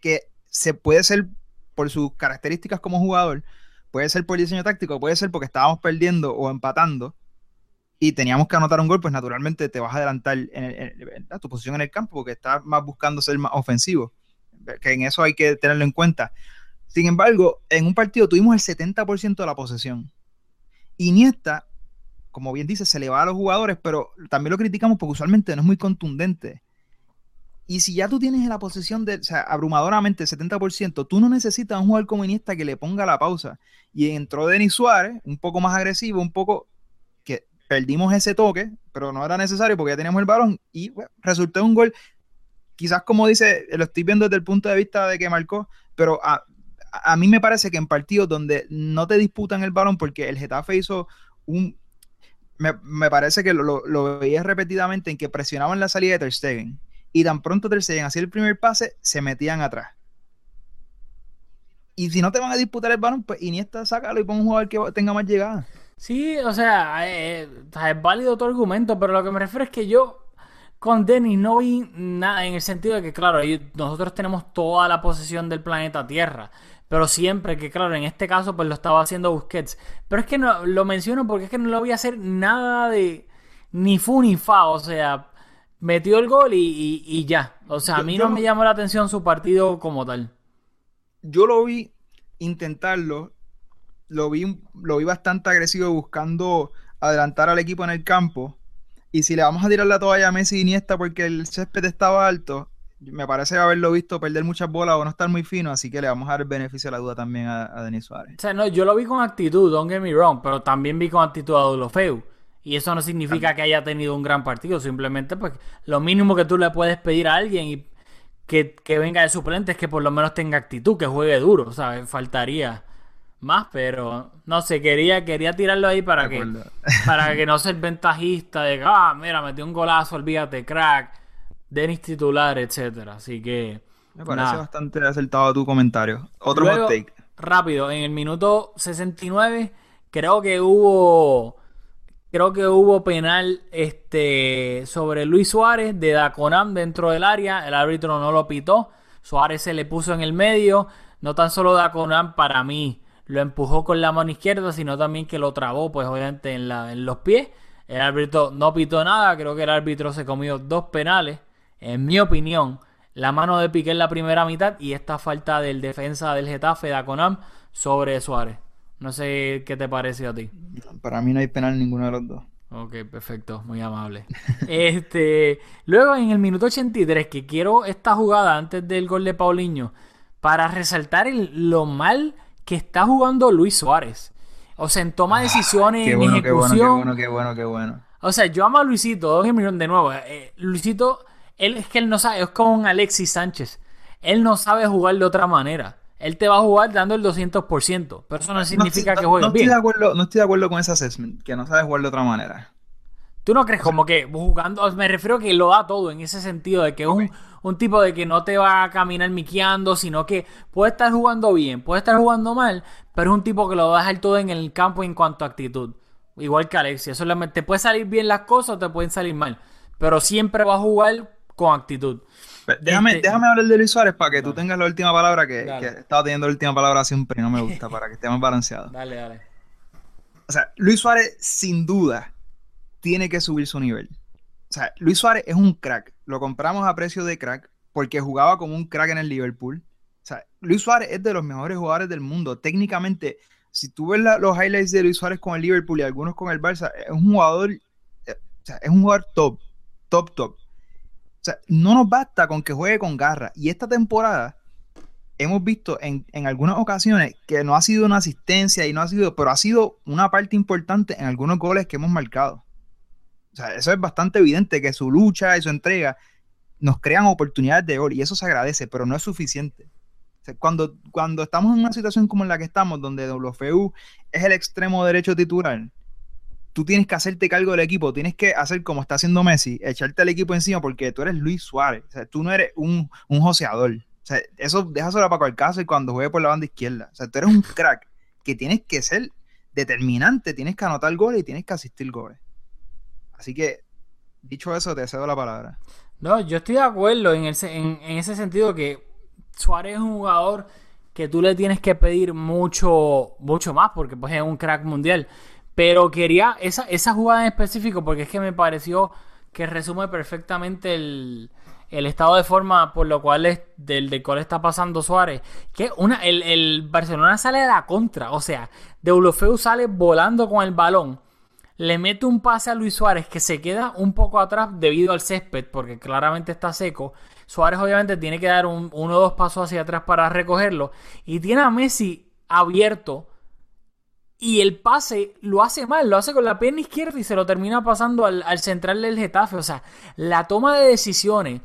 que se puede ser por sus características como jugador, puede ser por diseño táctico, puede ser porque estábamos perdiendo o empatando y teníamos que anotar un gol, pues naturalmente te vas a adelantar en, tu posición en el campo porque estás más buscando ser más ofensivo, que en eso hay que tenerlo en cuenta. Sin embargo, en un partido tuvimos el 70% de la posesión. Iniesta como bien dice, se le va a los jugadores, pero también lo criticamos porque usualmente no es muy contundente. Y si ya tú tienes en la posición de, o sea, abrumadoramente 70%, tú no necesitas un jugador como Iniesta que le ponga la pausa. Y entró Denis Suárez, un poco más agresivo, un poco que perdimos ese toque, pero no era necesario porque ya teníamos el balón y resultó un gol. Quizás como dice, lo estoy viendo desde el punto de vista de que marcó, pero a, a mí me parece que en partidos donde no te disputan el balón porque el Getafe hizo un, me, parece que lo, lo, veía repetidamente en que presionaban la salida de Ter Stegen y tan pronto Ter Stegen hacía el primer pase, se metían atrás. Y si no te van a disputar el balón, pues Iniesta sácalo y pon un jugador que tenga más llegada. Sí, o sea, eh, es válido tu argumento, pero lo que me refiero es que yo con Denis no vi nada en el sentido de que, claro, nosotros tenemos toda la posesión del planeta Tierra. Pero siempre que, claro, en este caso, pues lo estaba haciendo Busquets. Pero es que no lo menciono porque es que no lo voy a hacer nada de ni fu ni fa. O sea, metió el gol y, ya. O sea, a mí no me llamó la atención su partido como tal. Yo lo vi intentarlo. Lo vi, lo vi bastante agresivo buscando adelantar al equipo en el campo. Y si le vamos a tirar la toalla a Messi y Iniesta porque el césped estaba alto, me parece haberlo visto perder muchas bolas o no estar muy fino, así que le vamos a dar el beneficio de la duda también a, Denis Suárez. O sea, no, yo lo vi con actitud, don't get me wrong, pero también vi con actitud a feo Y eso no significa que haya tenido un gran partido, simplemente pues lo mínimo que tú le puedes pedir a alguien y que, venga de suplente es que por lo menos tenga actitud, que juegue duro, ¿sabes? Faltaría más, pero no sé, quería, quería tirarlo ahí para que, para que no ser ventajista de que, ah, mira, metí un golazo, olvídate, crack Denis titular, etcétera. Así que. Me parece bastante acertado tu comentario. Otro Luego, Rápido, en el minuto 69, creo que hubo. Creo que hubo penal este, sobre Luis Suárez de Daconam dentro del área. El árbitro no lo pitó. Suárez se le puso en el medio. No tan solo Daconam para mí lo empujó con la mano izquierda, sino también que lo trabó, pues obviamente en, la, en los pies. El árbitro no pitó nada. Creo que el árbitro se comió dos penales en mi opinión, la mano de Piqué en la primera mitad y esta falta del defensa del Getafe de Aconam sobre Suárez. No sé qué te parece a ti. Para mí no hay penal en ninguno de los dos. Ok, perfecto, muy amable. este, luego en el minuto 83, que quiero esta jugada antes del gol de Paulinho, para resaltar lo mal que está jugando Luis Suárez. O sea, en toma de ah, decisiones, en ejecución. Qué bueno, qué bueno, qué bueno, qué bueno. O sea, yo amo a Luisito, de nuevo. Eh, Luisito él es que él no sabe, es como un Alexis Sánchez. Él no sabe jugar de otra manera. Él te va a jugar dando el 200%, pero eso no significa que juegue bien. Estoy de acuerdo, no estoy de acuerdo con ese assessment, que no sabe jugar de otra manera. ¿Tú no crees como que jugando, me refiero a que lo da todo en ese sentido, de que es un, un, tipo de que no te va a caminar miqueando, sino que puede estar jugando bien, puede estar jugando mal, pero es un tipo que lo va a dejar todo en el campo en cuanto a actitud. Igual que Alexis, solamente te puede salir bien las cosas o te pueden salir mal, pero siempre va a jugar con actitud. Déjame, este, déjame hablar de Luis Suárez para que tú tengas la última palabra, que, que, estaba teniendo la última palabra siempre y no me gusta, para que esté más balanceado. Dale, dale. O sea, Luis Suárez, sin duda, tiene que subir su nivel. O sea, Luis Suárez es un crack. Lo compramos a precio de crack porque jugaba como un crack en el Liverpool. O sea, Luis Suárez es de los mejores jugadores del mundo. Técnicamente, si tú ves los highlights de Luis Suárez con el Liverpool y algunos con el Barça, es un jugador, eh, o sea, es un jugador top, top, top. Sea, no nos basta con que juegue con garra. Y esta temporada, hemos visto en, en, algunas ocasiones que no ha sido una asistencia y no ha sido, pero ha sido una parte importante en algunos goles que hemos marcado. O sea, eso es bastante evidente que su lucha y su entrega nos crean oportunidades de gol y eso se agradece, pero no es suficiente. Cuando, cuando estamos en una situación como en la que estamos, donde WFU es el extremo derecho titular, tú tienes que hacerte cargo del equipo, tienes que hacer como está haciendo Messi, echarte al equipo encima porque tú eres Luis Suárez, o sea, tú no eres un, un joseador. O sea, eso déjaselo para cualquier y cuando juegue por la banda izquierda. O sea, tú eres un crack que tienes que ser determinante, tienes que anotar goles y tienes que asistir goles. Así que, dicho eso, te cedo la palabra. No, yo estoy de acuerdo en, ese, en, en ese sentido que Suárez es un jugador que tú le tienes que pedir mucho, mucho más porque pues es un crack mundial. Pero quería esa, esa jugada en específico porque es que me pareció que resume perfectamente el, el estado de forma por lo cual es del, del cual está pasando Suárez. Que una, el, el Barcelona sale de la contra. O sea, Deulofeu sale volando con el balón. Le mete un pase a Luis Suárez que se queda un poco atrás debido al césped, porque claramente está seco. Suárez obviamente tiene que dar un, uno o dos pasos hacia atrás para recogerlo. Y tiene a Messi abierto. Y el pase lo hace mal, lo hace con la pierna izquierda y se lo termina pasando al, al central del Getafe. O sea, la toma de decisiones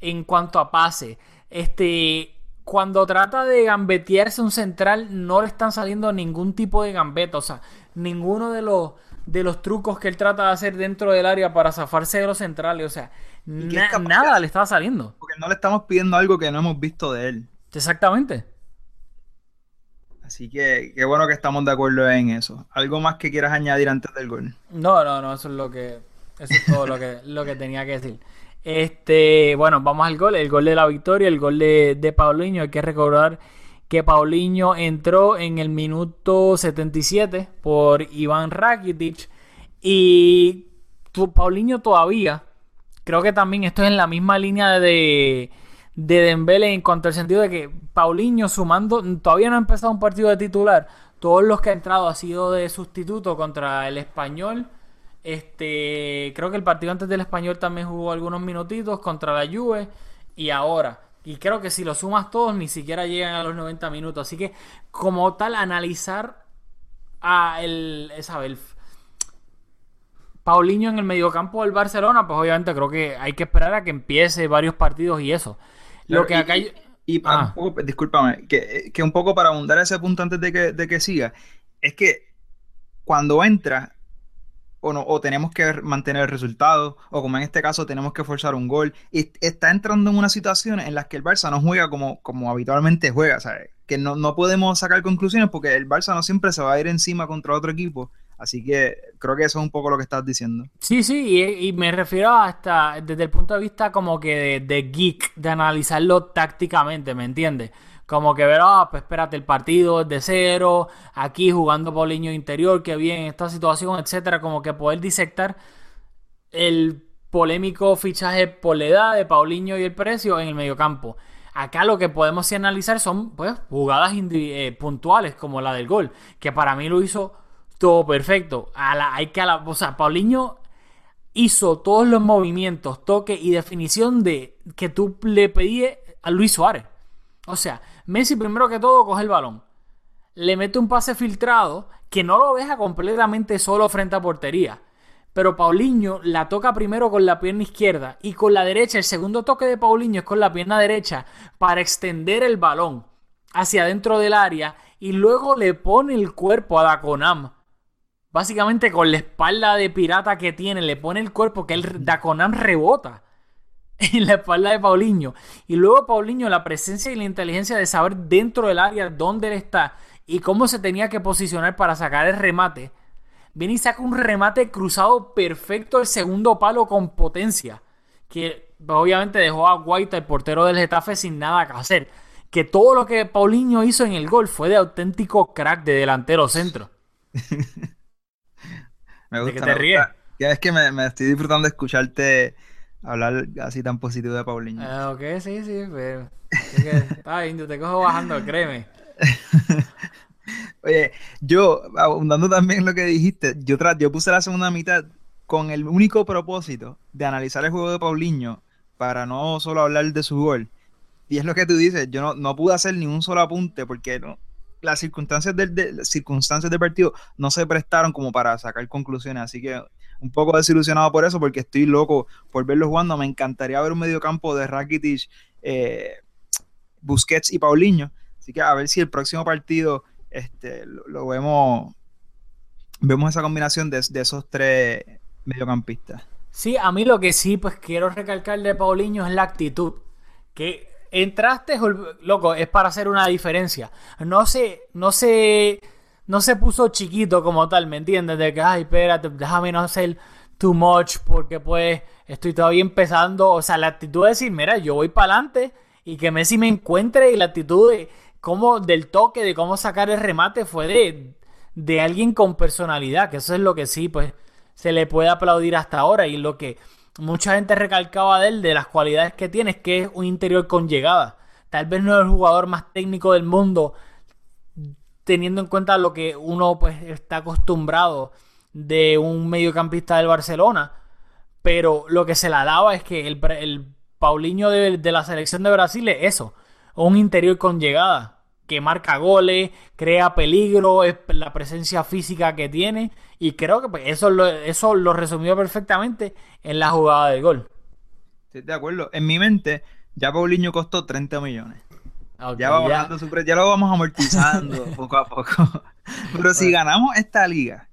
en cuanto a pase. Este, cuando trata de gambetearse un central, no le están saliendo ningún tipo de gambeta. O sea, ninguno de los, de los trucos que él trata de hacer dentro del área para zafarse de los centrales. O sea, na nada le estaba saliendo. Porque no le estamos pidiendo algo que no hemos visto de él. Exactamente. Así que qué bueno que estamos de acuerdo en eso. ¿Algo más que quieras añadir antes del gol? No, no, no, eso es lo que. Eso es todo lo que, lo que tenía que decir. Este, bueno, vamos al gol, el gol de la victoria, el gol de, de Paulinho. Hay que recordar que Paulinho entró en el minuto 77 por Iván Rakitic. Y Paulinho todavía, creo que también esto es en la misma línea de, de Dembele en cuanto al sentido de que Paulinho sumando, todavía no ha empezado un partido de titular. Todos los que ha entrado ha sido de sustituto contra el español este, creo que el partido antes del español también jugó algunos minutitos contra la Juve y ahora. Y creo que si lo sumas todos ni siquiera llegan a los 90 minutos. Así que como tal analizar a el, el Paulinho en el mediocampo del Barcelona, pues obviamente creo que hay que esperar a que empiece varios partidos y eso. Lo que acá y, y, y ah. un poco, discúlpame, que, que, un poco para abundar ese punto antes de que, de que siga, es que cuando entra o, no, o tenemos que mantener el resultado, o como en este caso tenemos que forzar un gol. Y está entrando en una situación en la que el Barça no juega como, como habitualmente juega, ¿sabes? Que no, no podemos sacar conclusiones porque el Barça no siempre se va a ir encima contra otro equipo. Así que creo que eso es un poco lo que estás diciendo. Sí, sí, y, me refiero hasta desde el punto de vista como que de, de geek, de analizarlo tácticamente, ¿me entiendes? Como que ver, ah, pues espérate, el partido es de cero, aquí jugando Paulinho interior, que bien, esta situación, etcétera. Como que poder disectar el polémico fichaje por la edad de Paulinho y el precio en el mediocampo. Acá lo que podemos analizar son pues, jugadas eh, puntuales como la del gol, que para mí lo hizo todo perfecto. Hay que a la, o sea, Paulinho hizo todos los movimientos, toque y definición de que tú le pedías a Luis Suárez. O sea, Messi primero que todo coge el balón, le mete un pase filtrado que no lo deja completamente solo frente a portería. Pero Paulinho la toca primero con la pierna izquierda y con la derecha. El segundo toque de Paulinho es con la pierna derecha para extender el balón hacia dentro del área y luego le pone el cuerpo a Daconam. Básicamente con la espalda de pirata que tiene, le pone el cuerpo que el Daconam rebota. en la espalda de Paulinho. Y luego Paulinho, la presencia y la inteligencia de saber dentro del área dónde él está y cómo se tenía que posicionar para sacar el remate. Viene y saca un remate cruzado perfecto el segundo palo con potencia. Que obviamente dejó a Guaita, el portero del Getafe, sin nada que hacer. Que todo lo que Paulinho hizo en el gol fue de auténtico crack de delantero centro. me gusta. ¿De que te ríes? Es que me, me estoy disfrutando de escucharte hablar así tan positivo de Paulinho. Uh, ok, sí, sí, pero. está bien, te cojo bajando, créeme. Oye, yo, abundando también en lo que dijiste, yo, yo puse la segunda mitad con el único propósito de analizar el juego de Paulinho para no solo hablar de su gol. Y es lo que tú dices, yo no, no pude hacer ni un solo apunte porque no, las circunstancias del, de, las circunstancias del partido no se prestaron como para sacar conclusiones, así que un poco desilusionado por eso, porque estoy loco por verlo jugando. Me encantaría ver un mediocampo de Rakitic, eh, Busquets y Paulinho. Así que a ver si el próximo partido este, lo, lo vemos, vemos esa combinación de, de, esos tres mediocampistas. Sí, a mí lo que sí, pues quiero recalcar de Paulinho es la actitud. Que entraste, loco, es para hacer una diferencia. No se, no se, no se puso chiquito como tal, ¿me entiendes? De que, ay, espérate, déjame no hacer too much porque pues estoy todavía empezando. O sea, la actitud de decir, mira, yo voy para adelante y que Messi me encuentre y la actitud de cómo, del toque, de cómo sacar el remate fue de, de alguien con personalidad, que eso es lo que sí, pues se le puede aplaudir hasta ahora y lo que mucha gente recalcaba de él, de las cualidades que tiene, es que es un interior con llegada. Tal vez no es el jugador más técnico del mundo, teniendo en cuenta lo que uno pues está acostumbrado de un mediocampista del Barcelona, pero lo que se la daba es que el, el Paulinho de, de la selección de Brasil es eso, un interior con llegada que marca goles, crea peligro, es la presencia física que tiene. Y creo que pues, eso, lo, eso lo resumió perfectamente en la jugada del gol. Sí, de acuerdo. En mi mente, ya Paulinho costó 30 millones. Okay, ya, vamos ya. Su ya lo vamos amortizando poco a poco. Pero si ganamos esta liga,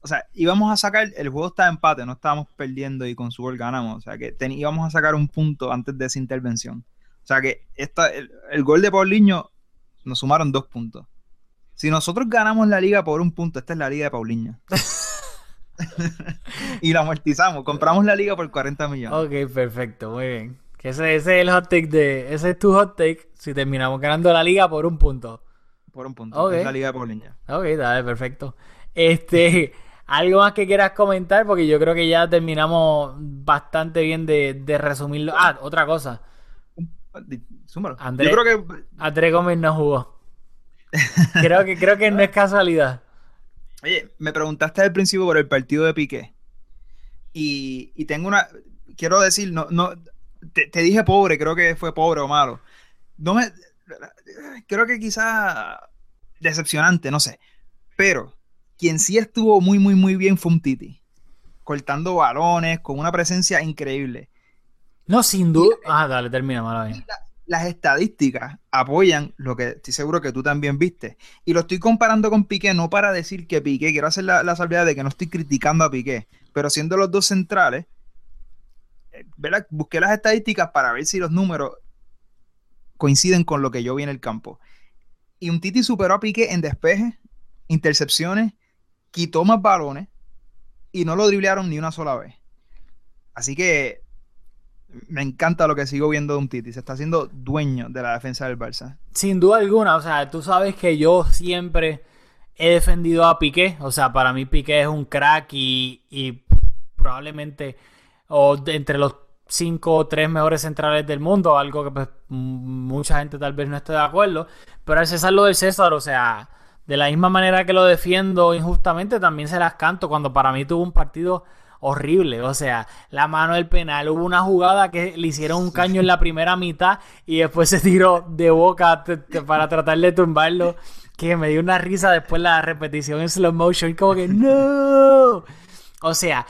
o sea, íbamos a sacar, el juego está de empate, no estábamos perdiendo y con su gol ganamos. O sea, que ten, íbamos a sacar un punto antes de esa intervención. O sea que esta, el, el gol de Paulinho nos sumaron dos puntos. Si nosotros ganamos la liga por un punto, esta es la liga de Paulinho. y la amortizamos. Compramos la liga por 40 millones. Ok, perfecto, muy bien. Que ese, ese, es el hot take de. Ese es tu hot take si terminamos ganando la liga por un punto. Por un punto. Okay. Es la liga de Paulinho. Ok, dale, perfecto. Este. ¿Algo más que quieras comentar? Porque yo creo que ya terminamos bastante bien de, de resumirlo. Ah, otra cosa. Súmalo. André, Yo creo que André Gómez no jugó. Creo que, creo que no es casualidad. Oye, me preguntaste al principio por el partido de Piqué. Y, y tengo una. Quiero decir, no, no. Te, te, dije pobre, creo que fue pobre o malo. No me. Creo que quizá decepcionante, no sé. Pero quien sí estuvo muy, muy, muy bien fue un Titi. Cortando balones, con una presencia increíble. No, sin duda. Ah, dale, termina, mala la, las estadísticas apoyan lo que estoy seguro que tú también viste. Y lo estoy comparando con Piqué, no para decir que Piqué, quiero hacer la, la salvedad de que no estoy criticando a Piqué, pero siendo los dos centrales, ¿verdad? busqué las estadísticas para ver si los números coinciden con lo que yo vi en el campo. Y un Titi superó a Piqué en despeje, intercepciones, quitó más balones y no lo driblearon ni una sola vez. Así que me encanta lo que sigo viendo de un Titi. Se está haciendo dueño de la defensa del Barça. Sin duda alguna. O sea, tú sabes que yo siempre he defendido a Piqué. O sea, para mí Piqué es un crack y, y probablemente o entre los cinco o tres mejores centrales del mundo. Algo que pues, mucha gente tal vez no esté de acuerdo. Pero al César lo del César, o sea, de la misma manera que lo defiendo injustamente, también se las canto cuando para mí tuvo un partido horrible. O sea, la mano del penal. Hubo una jugada que le hicieron un caño en la primera mitad y después se tiró de boca para tratar de tumbarlo. Que me dio una risa después la repetición en slow motion. Como que no. O sea,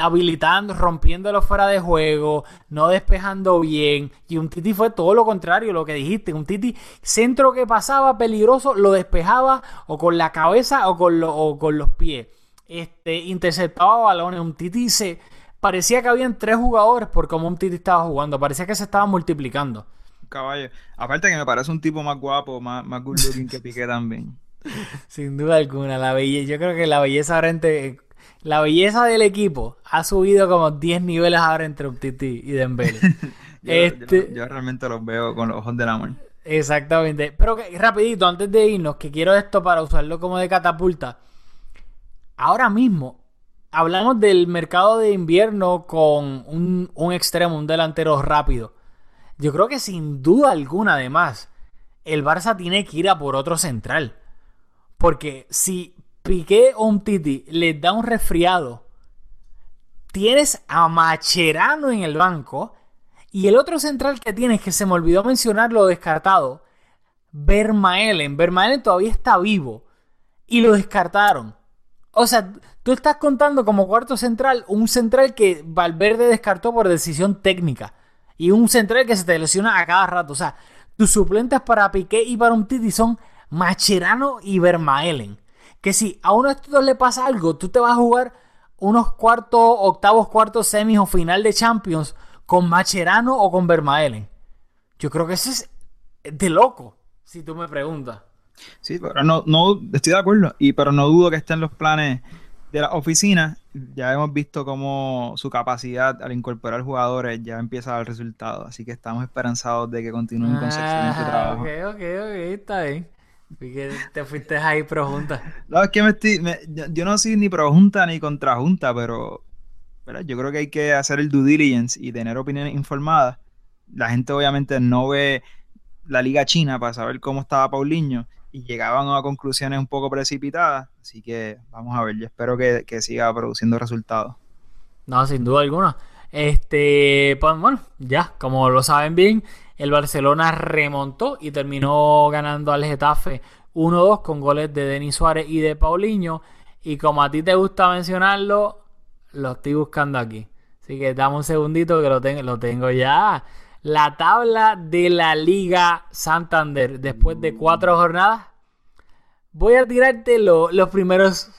habilitando, rompiéndolo fuera de juego, no despejando bien. Y un Titi fue todo lo contrario, lo que dijiste. Un Titi, centro que pasaba peligroso, lo despejaba o con la cabeza o con los pies este, interceptaba balones. Un Titi se. Parecía que habían tres jugadores por cómo un Titi estaba jugando. Parecía que se estaba multiplicando. Caballo. Aparte que me parece un tipo más guapo, más, más good looking que Piqué también. Sin duda alguna. La belleza, yo creo que la belleza ahora entre. La belleza del equipo ha subido como 10 niveles ahora entre un Titi y Dembele. yo, este... yo, yo, realmente los veo con los ojos del amor. Exactamente. Pero que, rapidito, antes de irnos, que quiero esto para usarlo como de catapulta ahora mismo hablamos del mercado de invierno con un, extremo, un delantero rápido. Yo creo que sin duda alguna, además, el Barça tiene que ir a por otro central. Porque si Piqué o un Titi les da un resfriado, tienes a Macherano en el banco Y el otro central que tienes, que se me olvidó mencionar lo descartado, Vermaelen. Vermaelen todavía está vivo y lo descartaron. O sea, tú estás contando como cuarto central un central que Valverde descartó por decisión técnica y un central que se te lesiona a cada rato. O sea, tus suplentes para Piqué y para un Titi son Macherano y Vermaelen. Que si a uno de estos dos le pasa algo, tú te vas a jugar unos cuartos, octavos, cuartos, semis o final de Champions con Macherano o con Vermaelen. Yo creo que eso es de loco, si tú me preguntas. Sí, pero no, no estoy de acuerdo, y pero no dudo que estén los planes de la oficina. Ya hemos visto cómo su capacidad al incorporar jugadores ya empieza a dar resultados, así que estamos esperanzados de que continúen con su excelente Ah, trabajo. Ok, ok, ok, está bien. Vi que te fuiste ahí pro junta. No, es que me estoy, me- yo, yo no soy ni pro junta ni contra junta, pero ¿verdad? yo creo que hay que hacer el due diligence y tener opiniones informadas. La gente obviamente no ve la liga china para saber cómo estaba Paulinho y llegaban a conclusiones un poco precipitadas, así que vamos a ver, yo espero que, que siga produciendo resultados. No, sin duda alguna. Este, pues bueno, ya, como lo saben bien, el Barcelona remontó y terminó ganando al Getafe 1-2 con goles de Denis Suárez y de Paulinho. Y como a ti te gusta mencionarlo, lo estoy buscando aquí. Así que dame un segundito que lo tengo, lo tengo ya. La tabla de la Liga Santander después de cuatro jornadas. Voy a tirarte lo- los primeros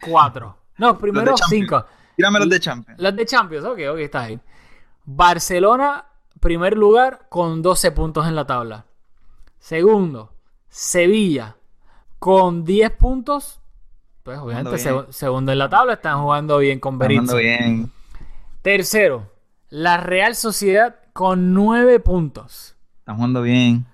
cuatro. No, los primeros cinco. Tírame los de Champions. Los de Champions, ok, ok, está ahí. Barcelona, primer lugar, con 12 puntos en la tabla. Segundo, Sevilla, con 10 puntos. Pues obviamente, seg- segundo en la tabla, están jugando bien con Jugando Berizzo. bien. Tercero, la Real Sociedad, con 9 puntos. Están jugando bien.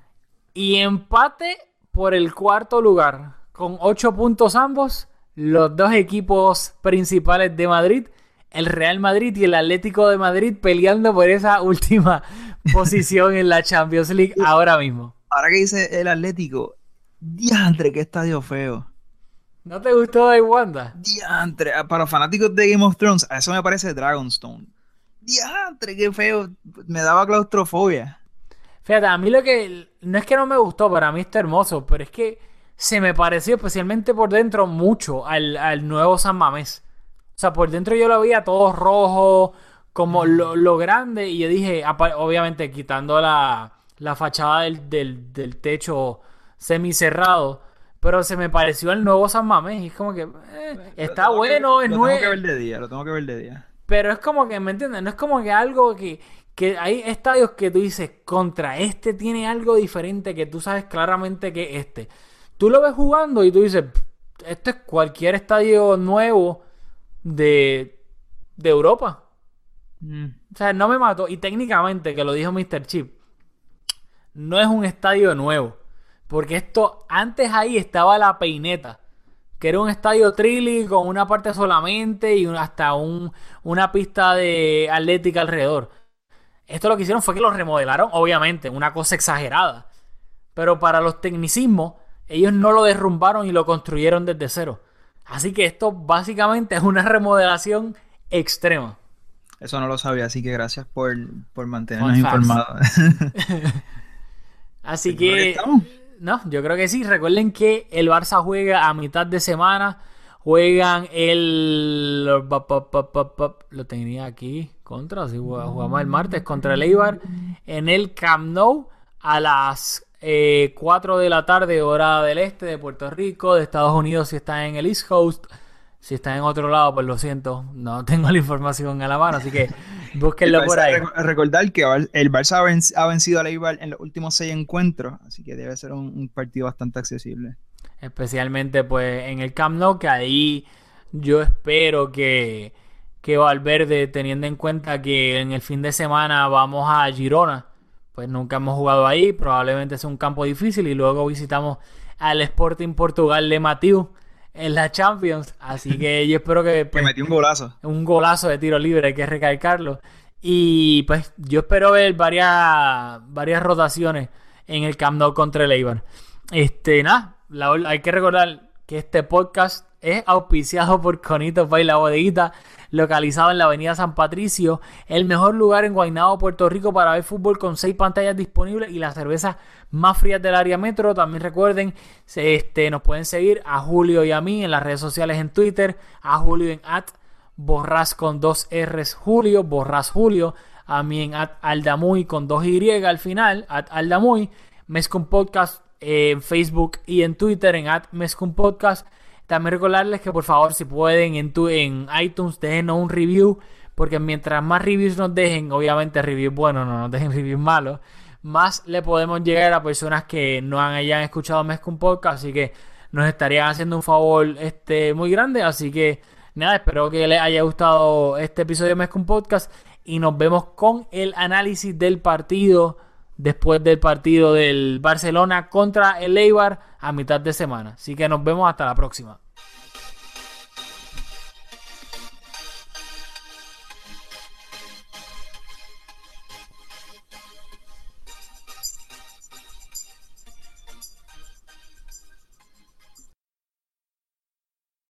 Y empate por el cuarto lugar, con 8 puntos ambos, los dos equipos principales de Madrid, el Real Madrid y el Atlético de Madrid peleando por esa última posición en la Champions League ahora mismo. Ahora que dice el Atlético, diantre, qué estadio feo. ¿No te gustó de Wanda? Diantre, para los fanáticos de Game of Thrones, a eso me parece Dragonstone. Diantre, qué feo. Me daba claustrofobia. Fíjate, a mí lo que no es que no me gustó, para mí está hermoso, pero es que se me pareció especialmente por dentro mucho al, al nuevo San Mamés. O sea, por dentro yo lo veía todo rojo, como lo, lo grande, y yo dije, obviamente quitando la, la fachada del, del, del techo semicerrado, pero se me pareció el nuevo San Mamés, y es como que eh, está Lo tengo que- bueno, es Lo tengo que ver nuevo. de día, lo tengo que ver de día. Pero es como que, ¿me entiendes? No es como que algo que, que hay estadios que tú dices, contra este tiene algo diferente que tú sabes claramente que este. Tú lo ves jugando y tú dices, "Pff, esto es cualquier estadio nuevo de, de Europa. Mm. O sea, no me mató. Y técnicamente, que lo dijo Mr. Chip, no es un estadio nuevo. Porque esto, antes ahí estaba la peineta. Que era un estadio trilly con una parte solamente y hasta un, una pista de atlética alrededor. Esto lo que hicieron fue que lo remodelaron, obviamente, una cosa exagerada. Pero para los tecnicismos, ellos no lo derrumbaron y lo construyeron desde cero. Así que esto básicamente es una remodelación extrema. Eso no lo sabía, así que gracias por, por mantenernos informados. Así que. No, yo creo que sí. Recuerden que el Barça juega a mitad de semana. Juegan el. Lo tenía aquí. Contra. Sí, jugamos el martes contra el Eibar. En el Camp Nou. A las eh, 4 de la tarde, hora del este de Puerto Rico. De Estados Unidos, si están en el East Coast. Si están en otro lado, pues lo siento. No tengo la información a la mano. Así que búsquenlo por ahí. rec- recordar que el Barça ha venc- ha vencido al Eibar en los últimos seis encuentros, así que debe ser un, un partido bastante accesible. Especialmente pues en el Camp Nou, que ahí yo espero que, que Valverde, teniendo en cuenta que en el fin de semana vamos a Girona, pues nunca hemos jugado ahí, probablemente sea un campo difícil y luego visitamos al Sporting Portugal de Matiu en la Champions, así que yo espero que Que pues, metió un golazo. un golazo de tiro libre, hay que recalcarlo. Y pues yo espero ver varias, varias rotaciones en el Camp Nou contra el Eibar. Este, nada, la- hay que recordar que este podcast es auspiciado por Conito Pay La Bodeguita, localizado en la avenida San Patricio, el mejor lugar en Guaynabo, Puerto Rico para ver fútbol con seis pantallas disponibles y las cervezas más frías del área metro. También recuerden, este, nos pueden seguir a Julio y a mí en las redes sociales en Twitter, a Julio en at borras con dos R's Julio, borras Julio, a mí en at aldamuy con dos Y al final, at aldamuy, Mezcum Podcast en Facebook y en Twitter en at Mezcum Podcast. También recordarles que por favor si pueden en, tu, en iTunes déjenos un review, porque mientras más reviews nos dejen, obviamente reviews buenos, no nos dejen reviews malos, más le podemos llegar a personas que no han, hayan escuchado Mezcum Podcast, así que nos estarían haciendo un favor este, muy grande, así que nada, espero que les haya gustado este episodio de Mezcum Podcast y nos vemos con el análisis del partido después del partido del Barcelona contra el Eibar a mitad de semana. Así que nos vemos hasta la próxima.